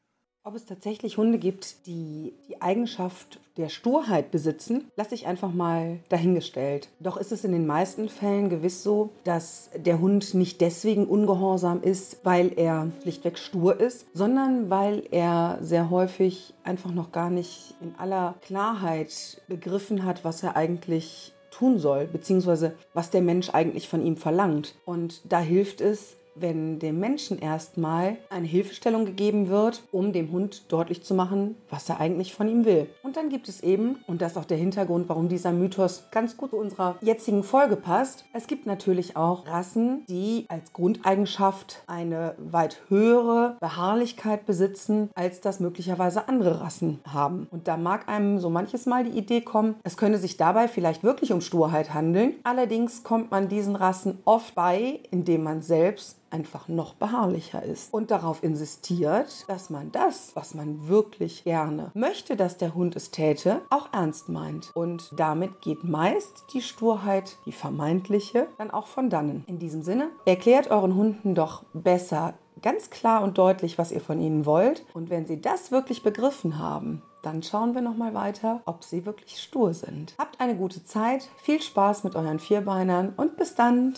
Ob es tatsächlich Hunde gibt, die die Eigenschaft der Sturheit besitzen, lasse ich einfach mal dahingestellt. Doch ist es in den meisten Fällen gewiss so, dass der Hund nicht deswegen ungehorsam ist, weil er schlichtweg stur ist, sondern weil er sehr häufig einfach noch gar nicht in aller Klarheit begriffen hat, was er eigentlich tun soll, beziehungsweise was der Mensch eigentlich von ihm verlangt. Und da hilft es, wenn dem Menschen erstmal eine Hilfestellung gegeben wird, um dem Hund deutlich zu machen, was er eigentlich von ihm will. Und dann gibt es eben, und das ist auch der Hintergrund, warum dieser Mythos ganz gut zu unserer jetzigen Folge passt, es gibt natürlich auch Rassen, die als Grundeigenschaft eine weit höhere Beharrlichkeit besitzen, als das möglicherweise andere Rassen haben. Und da mag einem so manches Mal die Idee kommen, es könne sich dabei vielleicht wirklich um Sturheit handeln. Allerdings kommt man diesen Rassen oft bei, indem man selbst einfach noch beharrlicher ist und darauf insistiert, dass man das, was man wirklich gerne möchte, dass der Hund es täte, auch ernst meint. Und damit geht meist die Sturheit, die vermeintliche, dann auch von dannen. In diesem Sinne, erklärt euren Hunden doch besser ganz klar und deutlich, was ihr von ihnen wollt. Und wenn sie das wirklich begriffen haben, dann schauen wir noch mal weiter, ob sie wirklich stur sind. Habt eine gute Zeit, viel Spaß mit euren Vierbeinern und bis dann.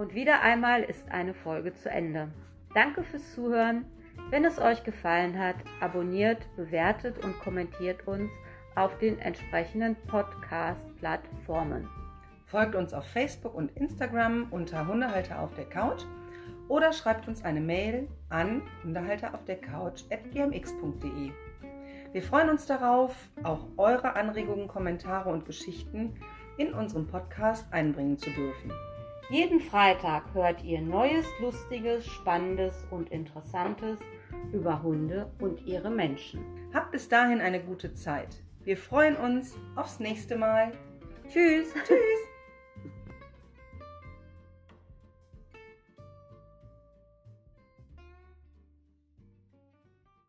Und wieder einmal ist eine Folge zu Ende. Danke fürs Zuhören. Wenn es euch gefallen hat, abonniert, bewertet und kommentiert uns auf den entsprechenden Podcast-Plattformen. Folgt uns auf Facebook und Instagram unter Hundehalter auf der Couch oder schreibt uns eine Mail an unterhalteraufdercouch.gmx.de. Wir freuen uns darauf, auch eure Anregungen, Kommentare und Geschichten in unserem Podcast einbringen zu dürfen. Jeden Freitag hört ihr Neues, Lustiges, Spannendes und Interessantes über Hunde und ihre Menschen. Habt bis dahin eine gute Zeit. Wir freuen uns aufs nächste Mal. Tschüss. Tschüss.